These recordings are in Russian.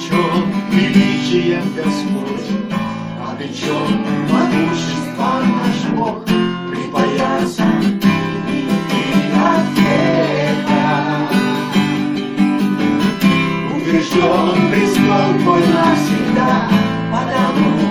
облечен величием Господь, а облечен могущество наш Бог, припоясан и ты от века. Убежден престол твой навсегда, потому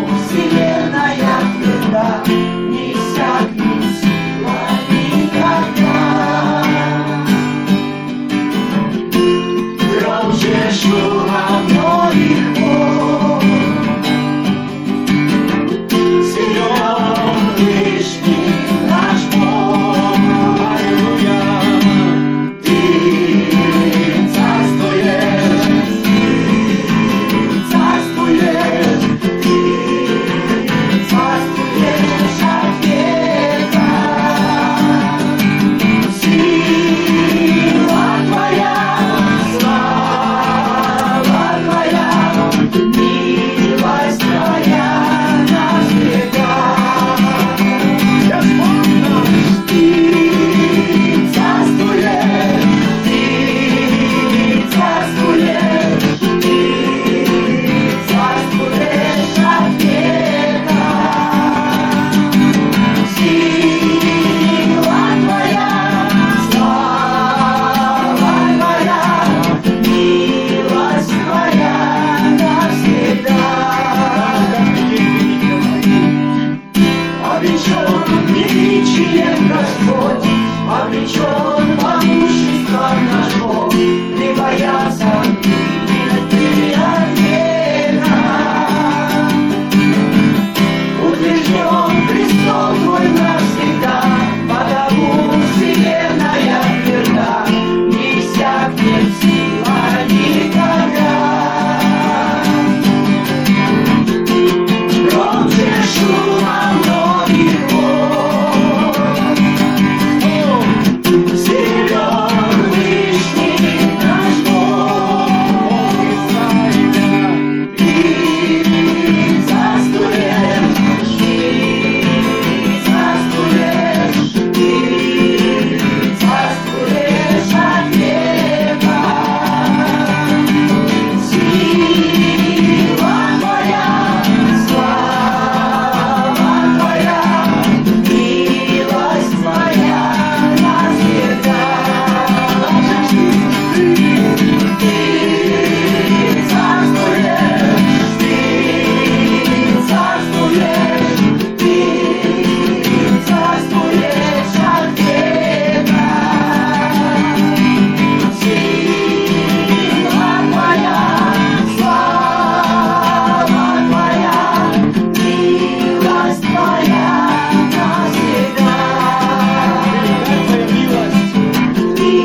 величием Господь обречен.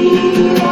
Thank you.